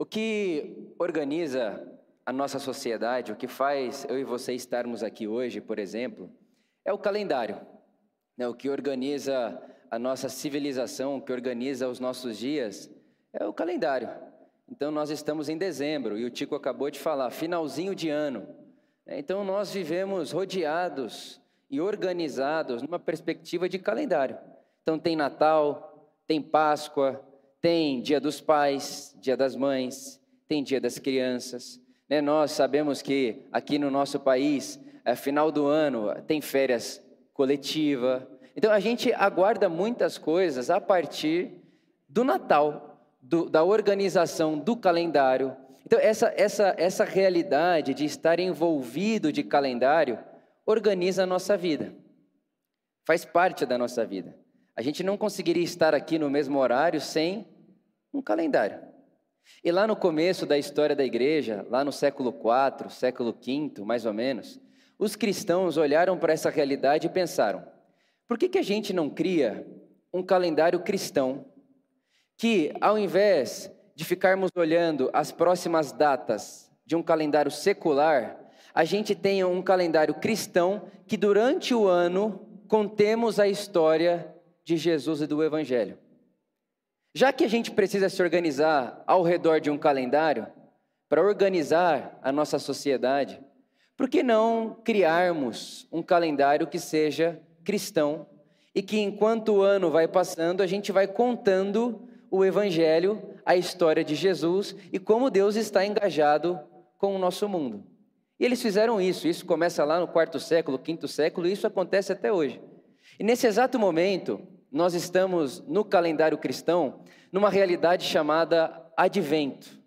O que organiza a nossa sociedade, o que faz eu e você estarmos aqui hoje, por exemplo, é o calendário. Né? O que organiza a nossa civilização, o que organiza os nossos dias, é o calendário. Então nós estamos em dezembro e o Tico acabou de falar, finalzinho de ano. Então nós vivemos rodeados e organizados numa perspectiva de calendário. Então tem Natal, tem Páscoa, tem Dia dos Pais, Dia das Mães, tem Dia das Crianças. Né? Nós sabemos que aqui no nosso país, é final do ano, tem férias coletiva. Então a gente aguarda muitas coisas a partir do Natal, do, da organização do calendário. Então essa, essa, essa realidade de estar envolvido de calendário organiza a nossa vida, faz parte da nossa vida. A gente não conseguiria estar aqui no mesmo horário sem um calendário. E lá no começo da história da igreja, lá no século IV, século V, mais ou menos, os cristãos olharam para essa realidade e pensaram: por que, que a gente não cria um calendário cristão que, ao invés de ficarmos olhando as próximas datas de um calendário secular, a gente tenha um calendário cristão que durante o ano contemos a história de Jesus e do Evangelho. Já que a gente precisa se organizar ao redor de um calendário, para organizar a nossa sociedade, por que não criarmos um calendário que seja cristão e que enquanto o ano vai passando, a gente vai contando o Evangelho, a história de Jesus e como Deus está engajado com o nosso mundo? E eles fizeram isso, isso começa lá no quarto século, quinto século, e isso acontece até hoje. E nesse exato momento, nós estamos no calendário cristão numa realidade chamada advento.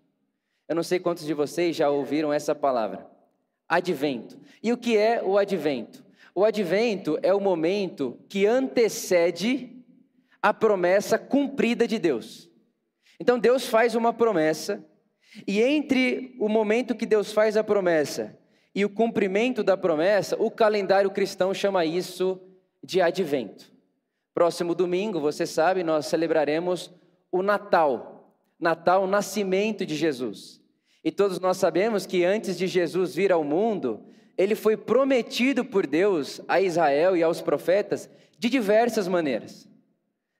Eu não sei quantos de vocês já ouviram essa palavra. Advento. E o que é o advento? O advento é o momento que antecede a promessa cumprida de Deus. Então Deus faz uma promessa, e entre o momento que Deus faz a promessa e o cumprimento da promessa, o calendário cristão chama isso de advento. Próximo domingo, você sabe, nós celebraremos o Natal. Natal, o nascimento de Jesus. E todos nós sabemos que antes de Jesus vir ao mundo, ele foi prometido por Deus a Israel e aos profetas de diversas maneiras.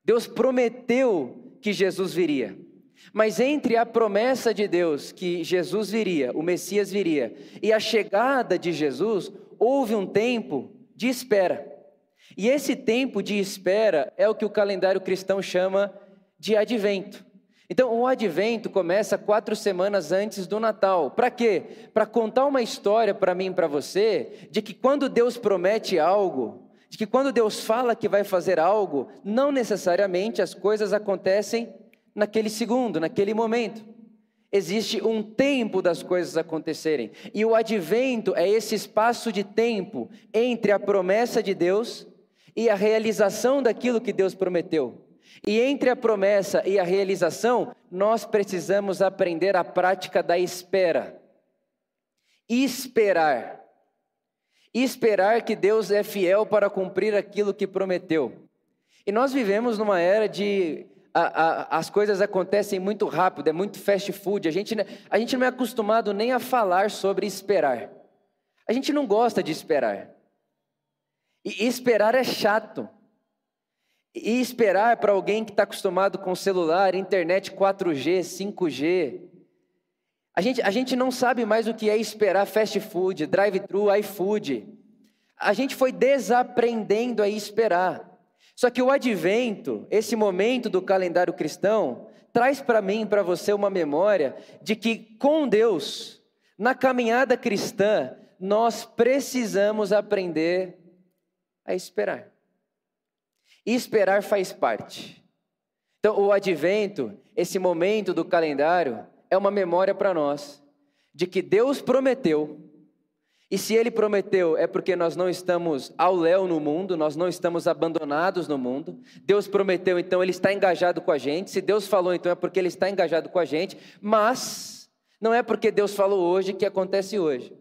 Deus prometeu que Jesus viria. Mas entre a promessa de Deus que Jesus viria, o Messias viria, e a chegada de Jesus, houve um tempo de espera. E esse tempo de espera é o que o calendário cristão chama de advento. Então, o advento começa quatro semanas antes do Natal. Para quê? Para contar uma história para mim e para você de que quando Deus promete algo, de que quando Deus fala que vai fazer algo, não necessariamente as coisas acontecem naquele segundo, naquele momento. Existe um tempo das coisas acontecerem. E o advento é esse espaço de tempo entre a promessa de Deus e a realização daquilo que Deus prometeu. E entre a promessa e a realização, nós precisamos aprender a prática da espera. Esperar. Esperar que Deus é fiel para cumprir aquilo que prometeu. E nós vivemos numa era de a, a, as coisas acontecem muito rápido, é muito fast food. A gente, a gente não é acostumado nem a falar sobre esperar. A gente não gosta de esperar. E esperar é chato. E esperar para alguém que está acostumado com celular, internet 4G, 5G. A gente, a gente não sabe mais o que é esperar fast food, drive-thru, iFood. A gente foi desaprendendo a esperar. Só que o advento, esse momento do calendário cristão, traz para mim e para você uma memória de que com Deus, na caminhada cristã, nós precisamos aprender a esperar. E esperar faz parte. Então, o advento, esse momento do calendário, é uma memória para nós de que Deus prometeu. E se Ele prometeu, é porque nós não estamos ao léu no mundo, nós não estamos abandonados no mundo. Deus prometeu, então Ele está engajado com a gente. Se Deus falou, então é porque Ele está engajado com a gente. Mas não é porque Deus falou hoje que acontece hoje.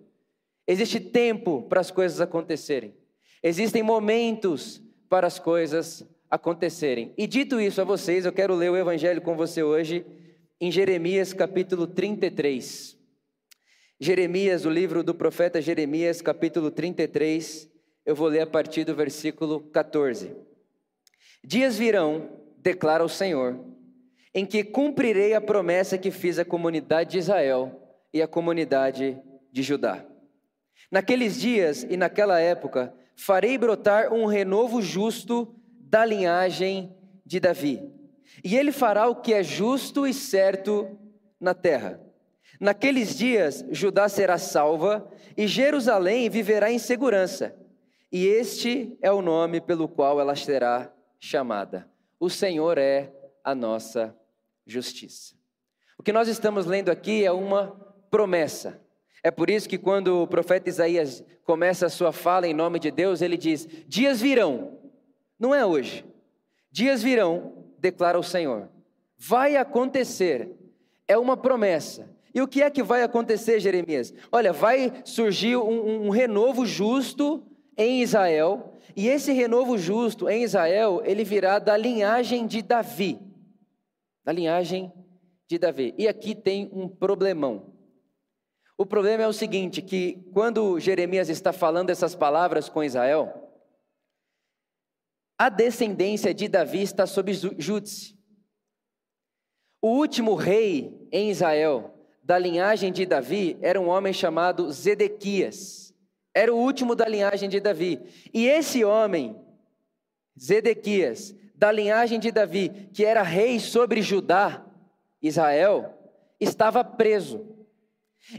Existe tempo para as coisas acontecerem. Existem momentos para as coisas acontecerem. E dito isso a vocês, eu quero ler o Evangelho com você hoje em Jeremias capítulo 33. Jeremias, o livro do profeta Jeremias, capítulo 33, eu vou ler a partir do versículo 14. Dias virão, declara o Senhor, em que cumprirei a promessa que fiz à comunidade de Israel e à comunidade de Judá. Naqueles dias e naquela época, farei brotar um renovo justo da linhagem de Davi e ele fará o que é justo e certo na terra. Naqueles dias, Judá será salva e Jerusalém viverá em segurança. E este é o nome pelo qual ela será chamada. O Senhor é a nossa justiça. O que nós estamos lendo aqui é uma promessa. É por isso que quando o profeta Isaías começa a sua fala em nome de Deus, ele diz: Dias virão, não é hoje. Dias virão declara o Senhor. Vai acontecer, é uma promessa. E o que é que vai acontecer, Jeremias? Olha, vai surgir um, um renovo justo em Israel, e esse renovo justo em Israel, ele virá da linhagem de Davi. Da linhagem de Davi. E aqui tem um problemão. O problema é o seguinte, que quando Jeremias está falando essas palavras com Israel, a descendência de Davi está sob júdice. O último rei em Israel, da linhagem de Davi, era um homem chamado Zedequias. Era o último da linhagem de Davi. E esse homem, Zedequias, da linhagem de Davi, que era rei sobre Judá, Israel, estava preso.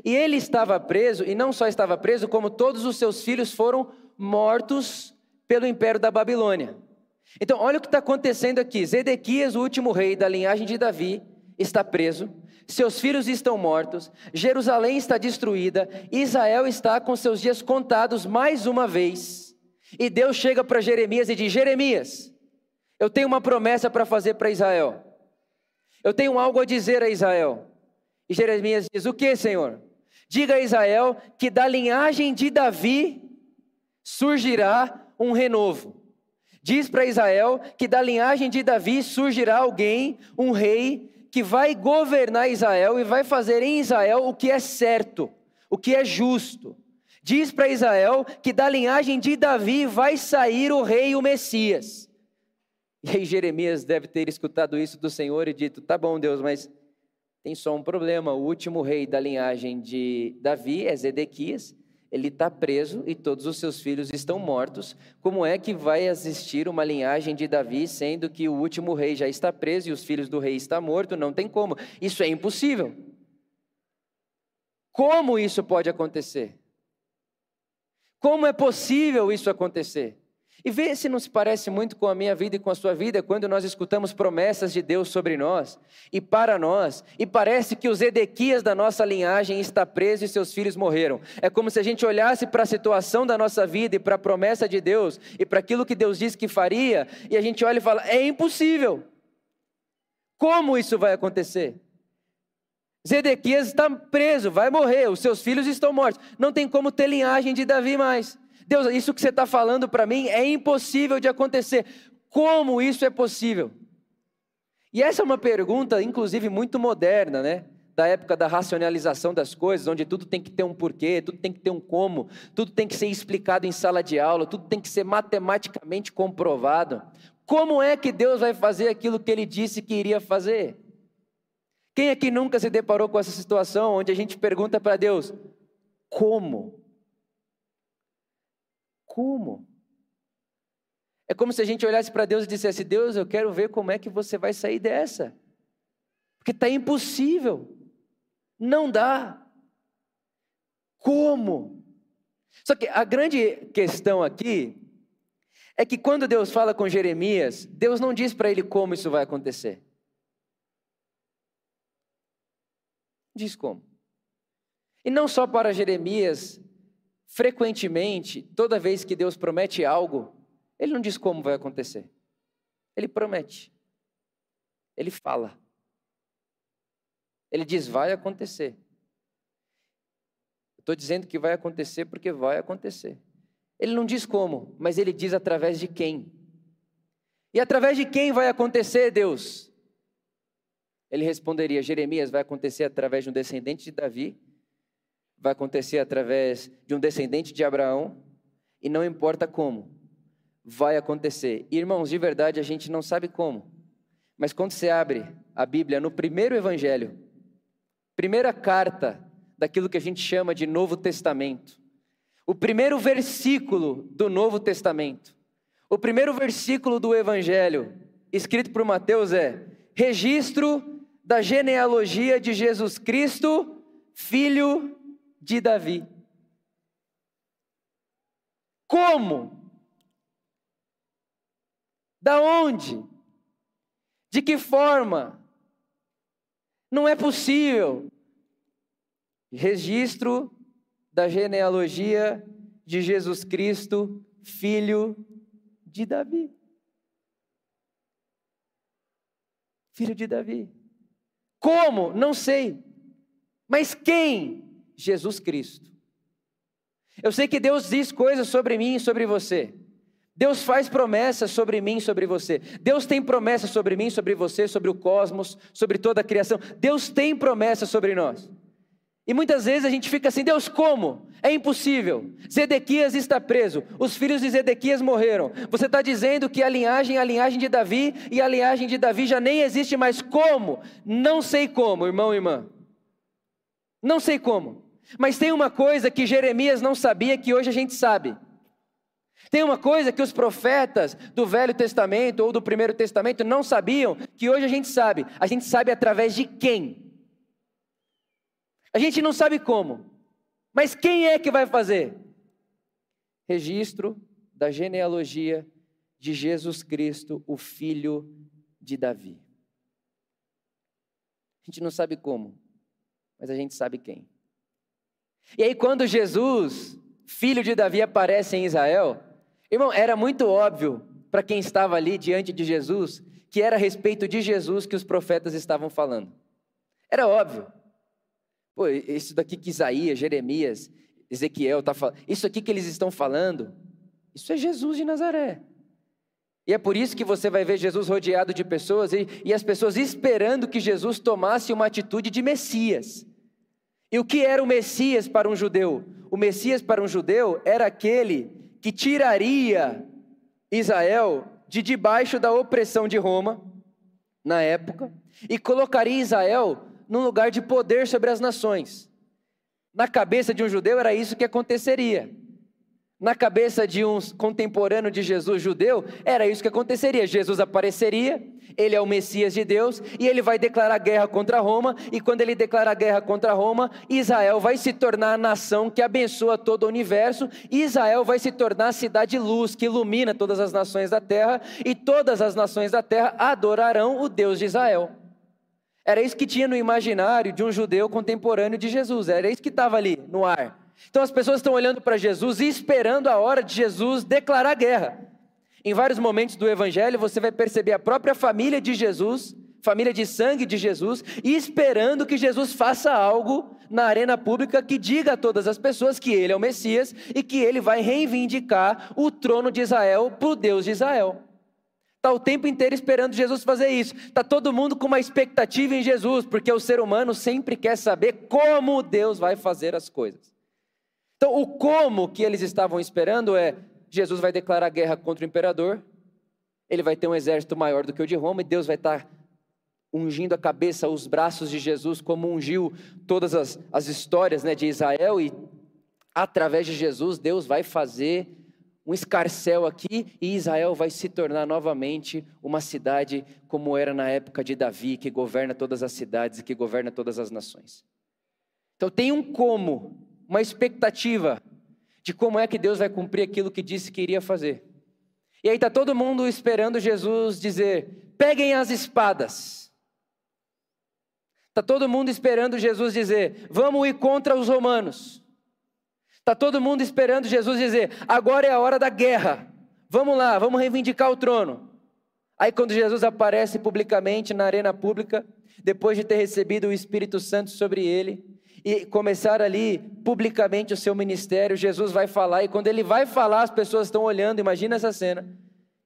E ele estava preso, e não só estava preso, como todos os seus filhos foram mortos pelo império da Babilônia. Então, olha o que está acontecendo aqui. Zedequias, o último rei da linhagem de Davi, está preso, seus filhos estão mortos, Jerusalém está destruída, Israel está com seus dias contados mais uma vez. E Deus chega para Jeremias e diz: Jeremias, eu tenho uma promessa para fazer para Israel. Eu tenho algo a dizer a Israel. E Jeremias diz: O que, Senhor? Diga a Israel que da linhagem de Davi surgirá um renovo. Diz para Israel que da linhagem de Davi surgirá alguém, um rei, que vai governar Israel e vai fazer em Israel o que é certo, o que é justo. Diz para Israel que da linhagem de Davi vai sair o rei, o Messias. E aí Jeremias deve ter escutado isso do Senhor e dito: tá bom, Deus, mas tem só um problema. O último rei da linhagem de Davi é Zedequias ele está preso e todos os seus filhos estão mortos. Como é que vai existir uma linhagem de Davi, sendo que o último rei já está preso e os filhos do rei estão mortos? Não tem como. Isso é impossível. Como isso pode acontecer? Como é possível isso acontecer? E vê se não se parece muito com a minha vida e com a sua vida quando nós escutamos promessas de Deus sobre nós e para nós, e parece que os Edequias da nossa linhagem está preso e seus filhos morreram. É como se a gente olhasse para a situação da nossa vida e para a promessa de Deus e para aquilo que Deus disse que faria, e a gente olha e fala: é impossível. Como isso vai acontecer? Zedequias está preso, vai morrer, os seus filhos estão mortos. Não tem como ter linhagem de Davi mais. Deus, isso que você está falando para mim é impossível de acontecer. Como isso é possível? E essa é uma pergunta, inclusive, muito moderna, né? Da época da racionalização das coisas, onde tudo tem que ter um porquê, tudo tem que ter um como, tudo tem que ser explicado em sala de aula, tudo tem que ser matematicamente comprovado. Como é que Deus vai fazer aquilo que ele disse que iria fazer? Quem aqui nunca se deparou com essa situação onde a gente pergunta para Deus: como? Como? É como se a gente olhasse para Deus e dissesse: Deus, eu quero ver como é que você vai sair dessa. Porque está impossível. Não dá. Como? Só que a grande questão aqui é que quando Deus fala com Jeremias, Deus não diz para ele como isso vai acontecer. Diz como. E não só para Jeremias frequentemente, toda vez que Deus promete algo, Ele não diz como vai acontecer. Ele promete. Ele fala. Ele diz: vai acontecer. Estou dizendo que vai acontecer porque vai acontecer. Ele não diz como, mas ele diz através de quem. E através de quem vai acontecer, Deus? Ele responderia: Jeremias, vai acontecer através de um descendente de Davi, vai acontecer através de um descendente de Abraão, e não importa como, vai acontecer. Irmãos, de verdade a gente não sabe como, mas quando você abre a Bíblia no primeiro evangelho, primeira carta daquilo que a gente chama de Novo Testamento, o primeiro versículo do Novo Testamento, o primeiro versículo do Evangelho, escrito por Mateus, é: registro da genealogia de Jesus Cristo, filho de Davi. Como? Da onde? De que forma? Não é possível. Registro da genealogia de Jesus Cristo, filho de Davi. Filho de Davi. Como? Não sei. Mas quem? Jesus Cristo. Eu sei que Deus diz coisas sobre mim e sobre você. Deus faz promessas sobre mim, sobre você. Deus tem promessas sobre mim, sobre você, sobre o cosmos, sobre toda a criação. Deus tem promessas sobre nós. E muitas vezes a gente fica assim, Deus, como? É impossível. Zedequias está preso, os filhos de Zedequias morreram. Você está dizendo que a linhagem é a linhagem de Davi e a linhagem de Davi já nem existe mais. Como? Não sei como, irmão e irmã. Não sei como. Mas tem uma coisa que Jeremias não sabia que hoje a gente sabe. Tem uma coisa que os profetas do Velho Testamento ou do Primeiro Testamento não sabiam, que hoje a gente sabe. A gente sabe através de quem? A gente não sabe como, mas quem é que vai fazer? Registro da genealogia de Jesus Cristo, o filho de Davi. A gente não sabe como, mas a gente sabe quem. E aí, quando Jesus, filho de Davi, aparece em Israel, irmão, era muito óbvio para quem estava ali diante de Jesus que era a respeito de Jesus que os profetas estavam falando. Era óbvio. Pô, isso daqui que Isaías, Jeremias, Ezequiel está falando, isso aqui que eles estão falando, isso é Jesus de Nazaré. E é por isso que você vai ver Jesus rodeado de pessoas e, e as pessoas esperando que Jesus tomasse uma atitude de Messias. E o que era o Messias para um judeu? O Messias para um judeu era aquele que tiraria Israel de debaixo da opressão de Roma, na época, e colocaria Israel num lugar de poder sobre as nações. Na cabeça de um judeu era isso que aconteceria. Na cabeça de um contemporâneo de Jesus judeu, era isso que aconteceria. Jesus apareceria, ele é o Messias de Deus, e ele vai declarar guerra contra Roma, e quando ele declara guerra contra Roma, Israel vai se tornar a nação que abençoa todo o universo, Israel vai se tornar a cidade luz que ilumina todas as nações da terra, e todas as nações da terra adorarão o Deus de Israel. Era isso que tinha no imaginário de um judeu contemporâneo de Jesus, era isso que estava ali no ar. Então as pessoas estão olhando para Jesus e esperando a hora de Jesus declarar guerra. Em vários momentos do Evangelho você vai perceber a própria família de Jesus, família de sangue de Jesus, e esperando que Jesus faça algo na arena pública que diga a todas as pessoas que ele é o Messias e que ele vai reivindicar o trono de Israel para o Deus de Israel. Está o tempo inteiro esperando Jesus fazer isso. Está todo mundo com uma expectativa em Jesus, porque o ser humano sempre quer saber como Deus vai fazer as coisas. Então, o como que eles estavam esperando é: Jesus vai declarar guerra contra o imperador, ele vai ter um exército maior do que o de Roma, e Deus vai estar ungindo a cabeça, os braços de Jesus, como ungiu todas as, as histórias né, de Israel, e através de Jesus, Deus vai fazer um escarcel aqui e Israel vai se tornar novamente uma cidade como era na época de Davi, que governa todas as cidades e que governa todas as nações. Então tem um como, uma expectativa de como é que Deus vai cumprir aquilo que disse que iria fazer. E aí está todo mundo esperando Jesus dizer: peguem as espadas. Está todo mundo esperando Jesus dizer: vamos ir contra os romanos. Está todo mundo esperando Jesus dizer: agora é a hora da guerra. Vamos lá, vamos reivindicar o trono. Aí, quando Jesus aparece publicamente na arena pública, depois de ter recebido o Espírito Santo sobre ele, e começar ali publicamente o seu ministério, Jesus vai falar, e quando ele vai falar, as pessoas estão olhando, imagina essa cena,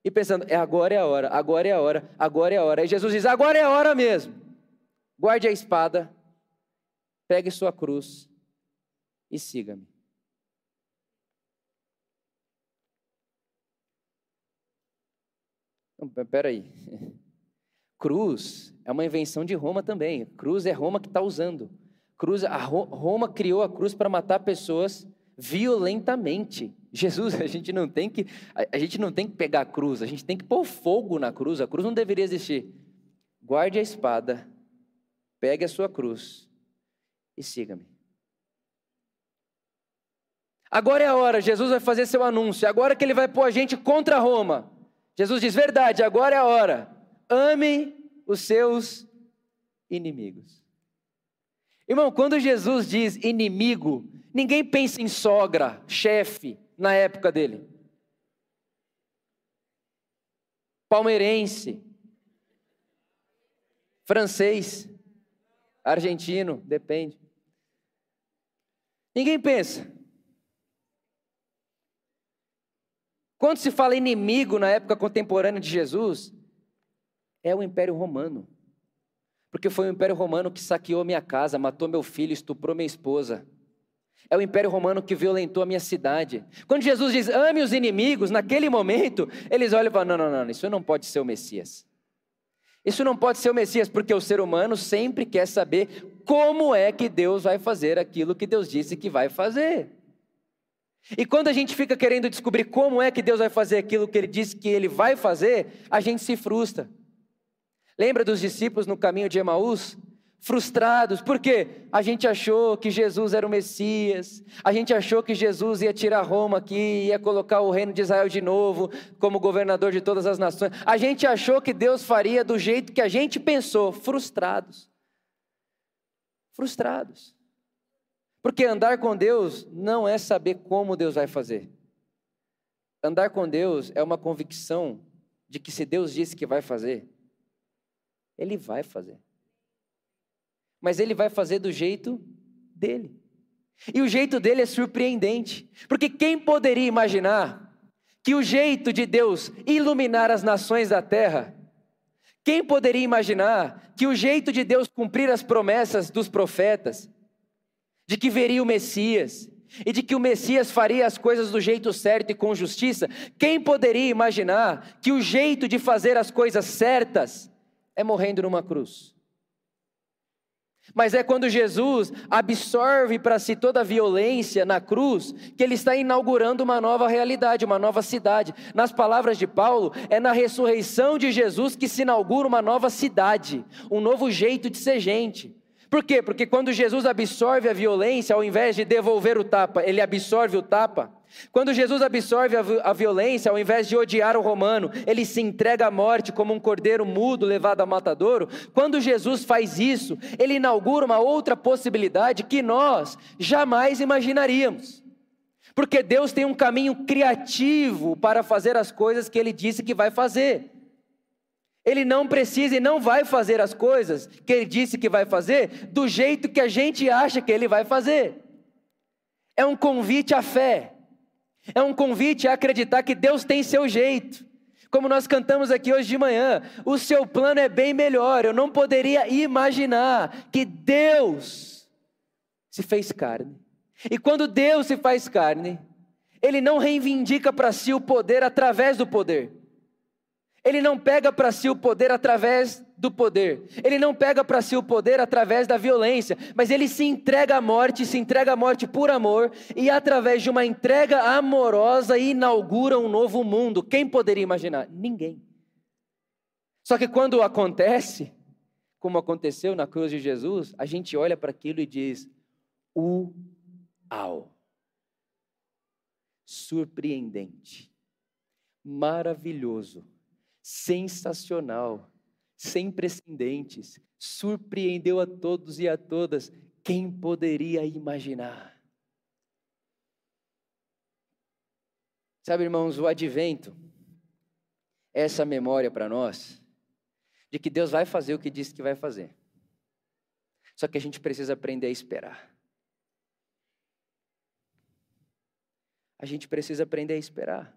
e pensando: é agora é a hora, agora é a hora, agora é a hora. E Jesus diz: agora é a hora mesmo. guarde a espada, pegue sua cruz e siga-me. Peraí. Cruz é uma invenção de Roma também. Cruz é Roma que está usando. Cruz, a Roma criou a cruz para matar pessoas violentamente. Jesus, a gente não tem que a gente não tem que pegar a cruz, a gente tem que pôr fogo na cruz. A cruz não deveria existir. Guarde a espada, pegue a sua cruz e siga-me. Agora é a hora, Jesus vai fazer seu anúncio. Agora que ele vai pôr a gente contra Roma. Jesus diz: verdade, agora é a hora. Ame os seus inimigos. Irmão, quando Jesus diz inimigo, ninguém pensa em sogra, chefe, na época dele. Palmeirense, francês, argentino, depende. Ninguém pensa. Quando se fala inimigo na época contemporânea de Jesus, é o Império Romano. Porque foi o Império Romano que saqueou minha casa, matou meu filho, estuprou minha esposa. É o Império Romano que violentou a minha cidade. Quando Jesus diz ame os inimigos, naquele momento, eles olham e falam: não, não, não, isso não pode ser o Messias. Isso não pode ser o Messias, porque o ser humano sempre quer saber como é que Deus vai fazer aquilo que Deus disse que vai fazer. E quando a gente fica querendo descobrir como é que Deus vai fazer aquilo que ele disse que ele vai fazer, a gente se frustra. Lembra dos discípulos no caminho de Emaús? Frustrados, porque a gente achou que Jesus era o Messias, a gente achou que Jesus ia tirar Roma aqui, ia colocar o reino de Israel de novo como governador de todas as nações. A gente achou que Deus faria do jeito que a gente pensou, frustrados. Frustrados. Porque andar com Deus não é saber como Deus vai fazer. Andar com Deus é uma convicção de que se Deus disse que vai fazer, ele vai fazer. Mas ele vai fazer do jeito dele. E o jeito dele é surpreendente. Porque quem poderia imaginar que o jeito de Deus iluminar as nações da terra, quem poderia imaginar que o jeito de Deus cumprir as promessas dos profetas, de que veria o Messias, e de que o Messias faria as coisas do jeito certo e com justiça, quem poderia imaginar que o jeito de fazer as coisas certas é morrendo numa cruz. Mas é quando Jesus absorve para si toda a violência na cruz que ele está inaugurando uma nova realidade, uma nova cidade. Nas palavras de Paulo, é na ressurreição de Jesus que se inaugura uma nova cidade, um novo jeito de ser gente. Por quê? Porque quando Jesus absorve a violência, ao invés de devolver o tapa, ele absorve o tapa. Quando Jesus absorve a, violência, ao invés de odiar o romano, ele se entrega à morte como um cordeiro mudo levado a matadouro. Quando Jesus faz isso, ele inaugura uma outra possibilidade que nós jamais imaginaríamos. Porque Deus tem um caminho criativo para fazer as coisas que ele disse que vai fazer. Ele não precisa e não vai fazer as coisas que ele disse que vai fazer do jeito que a gente acha que ele vai fazer. É um convite à fé. É um convite a acreditar que Deus tem seu jeito. Como nós cantamos aqui hoje de manhã, o seu plano é bem melhor. Eu não poderia imaginar que Deus se fez carne. E quando Deus se faz carne, Ele não reivindica para si o poder através do poder. Ele não pega para si o poder através do poder. Ele não pega para si o poder através da violência, mas ele se entrega à morte, se entrega à morte por amor e através de uma entrega amorosa inaugura um novo mundo. Quem poderia imaginar? Ninguém. Só que quando acontece, como aconteceu na cruz de Jesus, a gente olha para aquilo e diz: Uau! Surpreendente, maravilhoso sensacional, sem precedentes, surpreendeu a todos e a todas. Quem poderia imaginar? Sabe, irmãos, o advento é essa memória para nós de que Deus vai fazer o que disse que vai fazer. Só que a gente precisa aprender a esperar. A gente precisa aprender a esperar.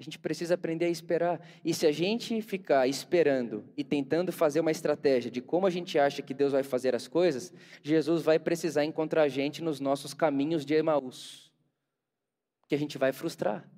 A gente precisa aprender a esperar. E se a gente ficar esperando e tentando fazer uma estratégia de como a gente acha que Deus vai fazer as coisas, Jesus vai precisar encontrar a gente nos nossos caminhos de Emaús. Que a gente vai frustrar.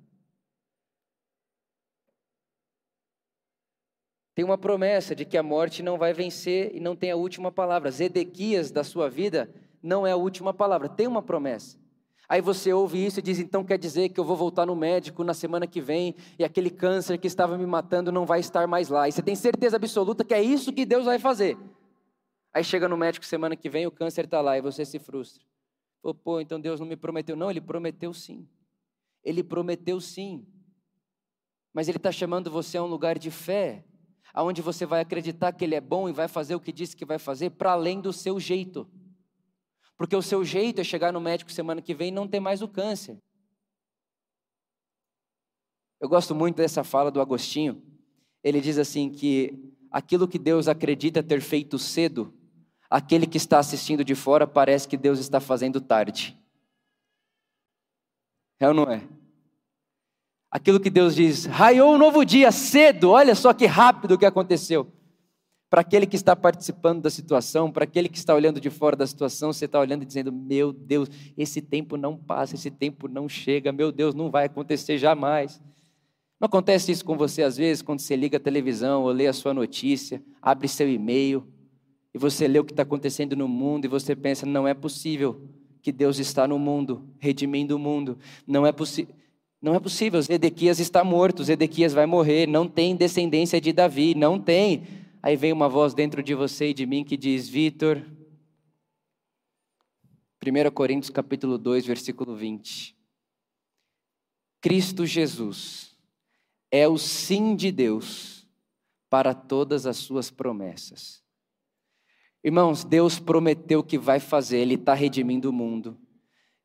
Tem uma promessa de que a morte não vai vencer e não tem a última palavra. Zedequias da sua vida não é a última palavra. Tem uma promessa. Aí você ouve isso e diz: então quer dizer que eu vou voltar no médico na semana que vem e aquele câncer que estava me matando não vai estar mais lá. E você tem certeza absoluta que é isso que Deus vai fazer. Aí chega no médico semana que vem, o câncer está lá e você se frustra. Pô, pô, então Deus não me prometeu. Não, Ele prometeu sim. Ele prometeu sim. Mas Ele está chamando você a um lugar de fé, aonde você vai acreditar que Ele é bom e vai fazer o que disse que vai fazer, para além do seu jeito. Porque o seu jeito é chegar no médico semana que vem e não ter mais o câncer. Eu gosto muito dessa fala do Agostinho. Ele diz assim que aquilo que Deus acredita ter feito cedo, aquele que está assistindo de fora parece que Deus está fazendo tarde. É ou não é? Aquilo que Deus diz, raiou um novo dia cedo, olha só que rápido que aconteceu. Para aquele que está participando da situação, para aquele que está olhando de fora da situação, você está olhando e dizendo: Meu Deus, esse tempo não passa, esse tempo não chega, meu Deus, não vai acontecer jamais. Não acontece isso com você às vezes, quando você liga a televisão ou lê a sua notícia, abre seu e-mail e você lê o que está acontecendo no mundo e você pensa: Não é possível que Deus está no mundo, redimindo o mundo. Não é possível. Não é possível, Zedequias está morto, Zedequias vai morrer, não tem descendência de Davi, não tem. Aí vem uma voz dentro de você e de mim que diz: Vitor, 1 Coríntios capítulo 2, versículo 20. Cristo Jesus é o sim de Deus para todas as suas promessas. Irmãos, Deus prometeu que vai fazer, Ele está redimindo o mundo.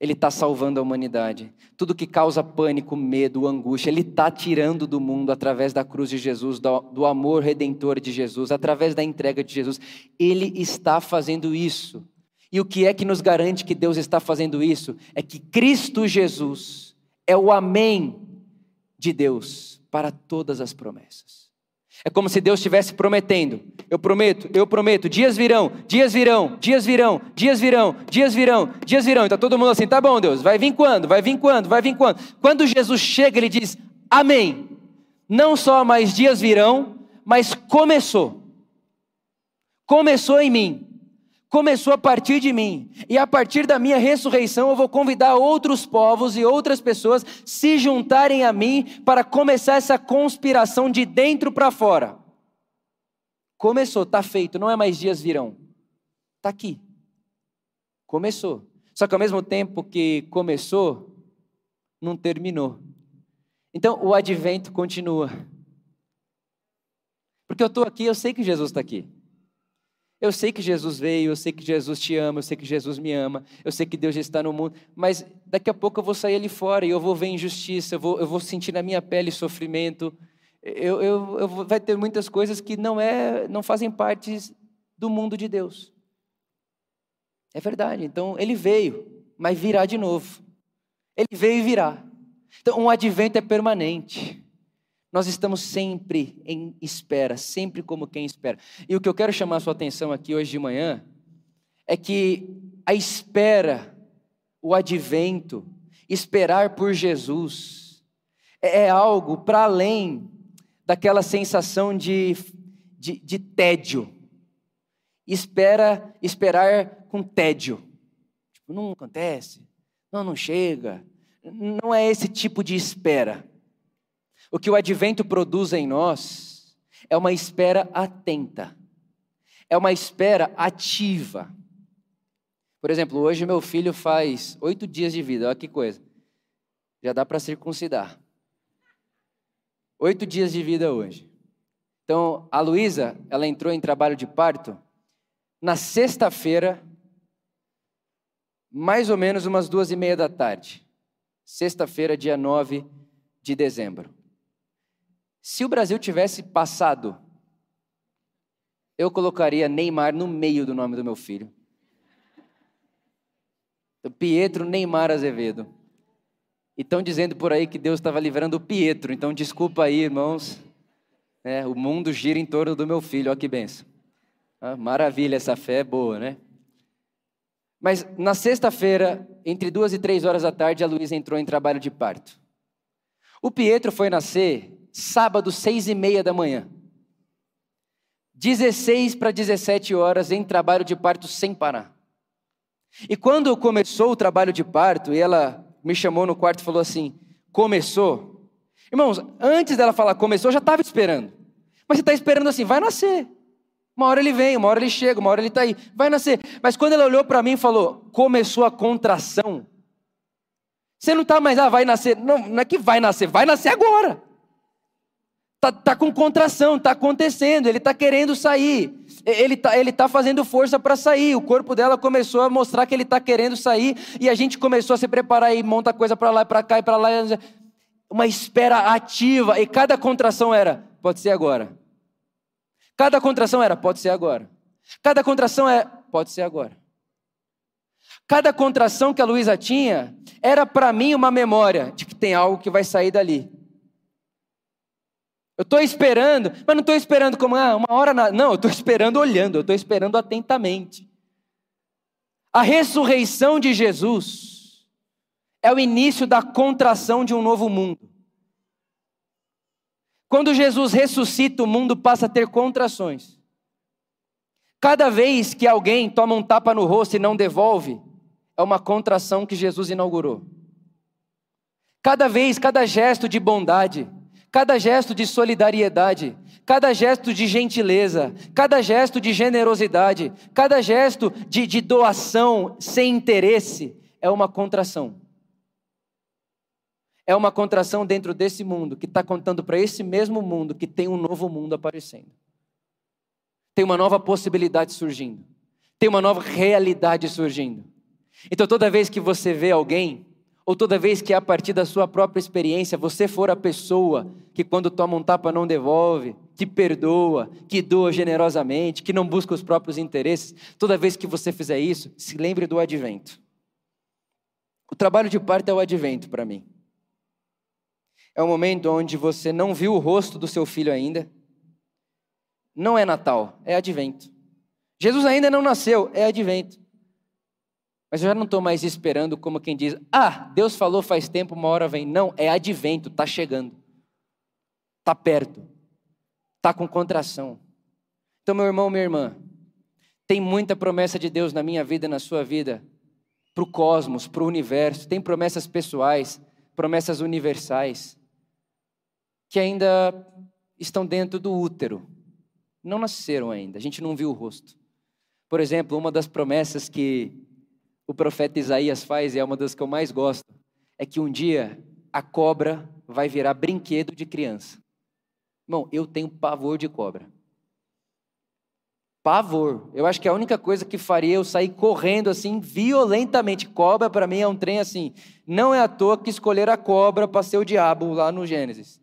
Ele está salvando a humanidade. Tudo que causa pânico, medo, angústia, Ele está tirando do mundo através da cruz de Jesus, do, do, amor redentor de Jesus, através da entrega de Jesus. Ele está fazendo isso. E o que é que nos garante que Deus está fazendo isso? É que Cristo Jesus é o Amém de Deus para todas as promessas. É como se Deus estivesse prometendo. Eu prometo, eu prometo, dias virão, dias virão, dias virão, dias virão, dias virão, dias virão. Então todo mundo assim, tá bom, Deus, vai vir quando? Vai vir quando? Vai vir quando? Quando Jesus chega, ele diz: Amém. Não só mais dias virão, mas começou. Começou em mim começou a partir de mim. E a partir da minha ressurreição, eu vou convidar outros povos e outras pessoas se juntarem a mim para começar essa conspiração de dentro para fora. Começou, está feito, não é mais dias virão. Está aqui. Começou. Só que ao mesmo tempo que começou, não terminou. Então o advento continua. Porque eu estou aqui, eu sei que Jesus está aqui. Eu sei que Jesus veio, eu sei que Jesus te ama, eu sei que Jesus me ama, eu sei que Deus já está no mundo, mas daqui a pouco eu vou sair ali fora e eu vou ver injustiça, eu vou, eu vou sentir na minha pele sofrimento, eu, eu, eu vai ter muitas coisas que não, é, não fazem parte do mundo de Deus. É verdade, então ele veio, mas virá de novo. Ele veio e virá. Então um advento é permanente. Nós estamos sempre em espera, sempre como quem espera. E o que eu quero chamar a sua atenção aqui hoje de manhã é que a espera, o advento, esperar por Jesus, é, é algo para além daquela sensação de, de, de tédio. Espera, esperar com tédio. Tipo, não acontece, não, não chega. Não é esse tipo de espera. O que o advento produz em nós é uma espera atenta, é uma espera ativa. Por exemplo, hoje meu filho faz oito dias de vida, olha que coisa. Já dá para circuncidar. Oito dias de vida hoje. Então, a Luísa, ela entrou em trabalho de parto na sexta-feira, mais ou menos umas duas e meia da tarde. Sexta-feira, dia 9 de dezembro. Se o Brasil tivesse passado, eu colocaria Neymar no meio do nome do meu filho. Pietro Neymar Azevedo. E estão dizendo por aí que Deus estava livrando o Pietro. Então, desculpa aí, irmãos. É, o mundo gira em torno do meu filho. Olha que benção. Ah, maravilha, essa fé é boa, né? Mas na sexta-feira, entre duas e três horas da tarde, a Luísa entrou em trabalho de parto. O Pietro foi nascer sábado, seis e meia da manhã. 16 para 17 horas em trabalho de parto sem parar. E quando começou o trabalho de parto, e ela me chamou no quarto e falou assim: começou. Irmãos, antes dela falar começou, eu já estava esperando. Mas você está esperando assim, vai nascer. Uma hora ele vem, uma hora ele chega, uma hora ele está aí, vai nascer. Mas quando ela olhou para mim e falou, começou a contração. Você não está mais, ah, vai nascer. Não, não é que vai nascer, vai nascer agora. Tá, tá com contração, está acontecendo, ele está querendo sair. Ele está ele tá fazendo força para sair. O corpo dela começou a mostrar que ele está querendo sair. E a gente começou a se preparar e monta coisa para lá para cá e para lá. Uma espera ativa. E cada contração era: pode ser agora. Cada contração era: pode ser agora. Cada contração é: pode ser agora. Cada contração que a Luísa tinha era para mim uma memória de que tem algo que vai sair dali. Eu estou esperando, mas não estou esperando como ah, uma hora. Na... Não, eu estou esperando olhando, eu estou esperando atentamente. A ressurreição de Jesus é o início da contração de um novo mundo. Quando Jesus ressuscita, o mundo passa a ter contrações. Cada vez que alguém toma um tapa no rosto e não devolve, é uma contração que Jesus inaugurou. Cada vez, cada gesto de bondade, Cada gesto de solidariedade, cada gesto de gentileza, cada gesto de generosidade, cada gesto de, de doação sem interesse é uma contração. É uma contração dentro desse mundo que está contando para esse mesmo mundo que tem um novo mundo aparecendo. Tem uma nova possibilidade surgindo. Tem uma nova realidade surgindo. Então, toda vez que você vê alguém ou toda vez que a partir da sua própria experiência você for a pessoa que quando toma um tapa não devolve, que perdoa, que doa generosamente, que não busca os próprios interesses, toda vez que você fizer isso, se lembre do advento. O trabalho de parto é o advento para mim. É o momento onde você não viu o rosto do seu filho ainda. Não é Natal, é advento. Jesus ainda não nasceu, é advento. Mas eu já não estou mais esperando como quem diz: Ah, Deus falou faz tempo, uma hora vem. Não, é advento, está chegando. Está perto. Está com contração. Então, meu irmão, minha irmã, tem muita promessa de Deus na minha vida e na sua vida, para o cosmos, para o universo. Tem promessas pessoais, promessas universais, que ainda estão dentro do útero. Não nasceram ainda, a gente não viu o rosto. Por exemplo, uma das promessas que o profeta Isaías faz, e é uma das que eu mais gosto, é que um dia a cobra vai virar brinquedo de criança. Irmão, eu tenho pavor de cobra. Pavor. Eu acho que a única coisa que faria eu sair correndo assim violentamente. Cobra para mim é um trem assim. Não é à toa que escolheram a cobra para ser o diabo lá no Gênesis.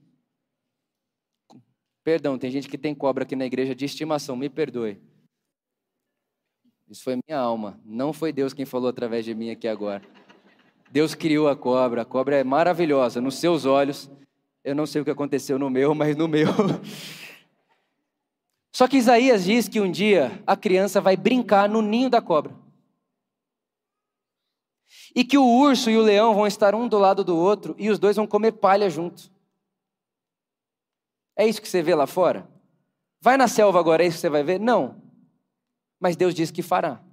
Perdão, tem gente que tem cobra aqui na igreja de estimação, me perdoe. Isso foi minha alma. Não foi Deus quem falou através de mim aqui agora. Deus criou a cobra. A cobra é maravilhosa. Nos seus olhos, eu não sei o que aconteceu no meu, mas no meu. Só que Isaías diz que um dia a criança vai brincar no ninho da cobra. E que o urso e o leão vão estar um do lado do outro e os dois vão comer palha junto. É isso que você vê lá fora? Vai na selva agora, é isso que você vai ver? Não mas Deus disse que fará.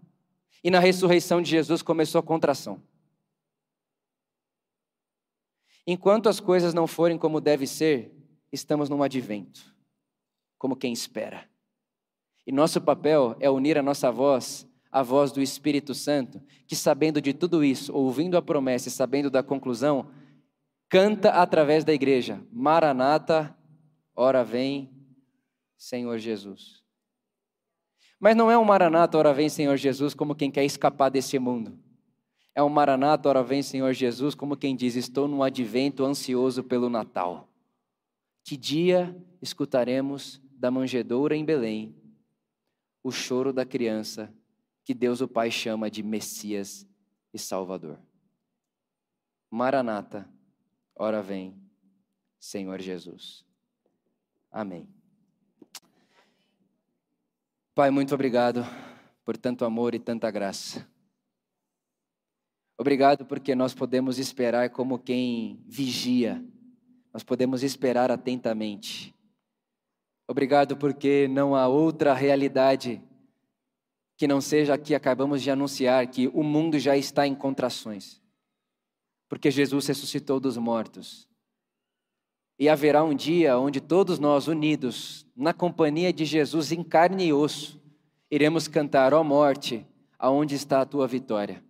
E na ressurreição de Jesus começou a contração. Enquanto as coisas não forem como deve ser, estamos num advento, como quem espera. E nosso papel é unir a nossa voz à voz do Espírito Santo, que sabendo de tudo isso, ouvindo a promessa e sabendo da conclusão, canta através da igreja: Maranata, ora vem, Senhor Jesus. Mas não é um maranata, ora vem Senhor Jesus, como quem quer escapar desse mundo. É um maranata, ora vem Senhor Jesus, como quem diz: Estou num advento ansioso pelo Natal. Que dia escutaremos da manjedoura em Belém o choro da criança que Deus o Pai chama de Messias e Salvador? Maranata, Ora vem, Senhor Jesus. Amém. Pai, muito obrigado por tanto amor e tanta graça. Obrigado porque nós podemos esperar como quem vigia, nós podemos esperar atentamente. Obrigado porque não há outra realidade que não seja a que acabamos de anunciar, que o mundo já está em contrações. Porque Jesus ressuscitou dos mortos. E haverá um dia onde todos nós, unidos, na companhia de Jesus em carne e osso, iremos cantar, ó oh morte, aonde está a tua vitória?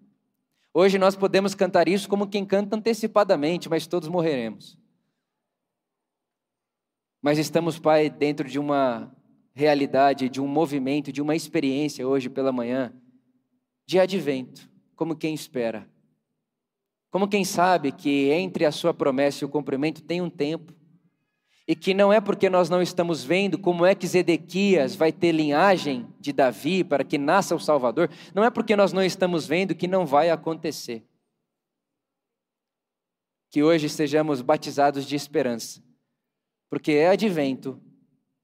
Hoje nós podemos cantar isso como quem canta antecipadamente, mas todos morreremos. Mas estamos, Pai, dentro de uma realidade, de um movimento, de uma experiência hoje pela manhã, de advento, como quem espera. Como quem sabe que entre a sua promessa e o cumprimento tem um tempo, e que não é porque nós não estamos vendo como é que Zedequias vai ter linhagem de Davi para que nasça o Salvador, não é porque nós não estamos vendo que não vai acontecer. Que hoje estejamos batizados de esperança, porque é advento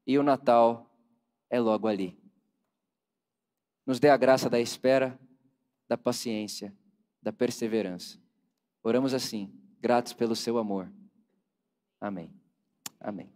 e o Natal é logo ali. Nos dê a graça da espera, da paciência, da perseverança. Oramos assim, gratos pelo seu amor. Amém. Amém.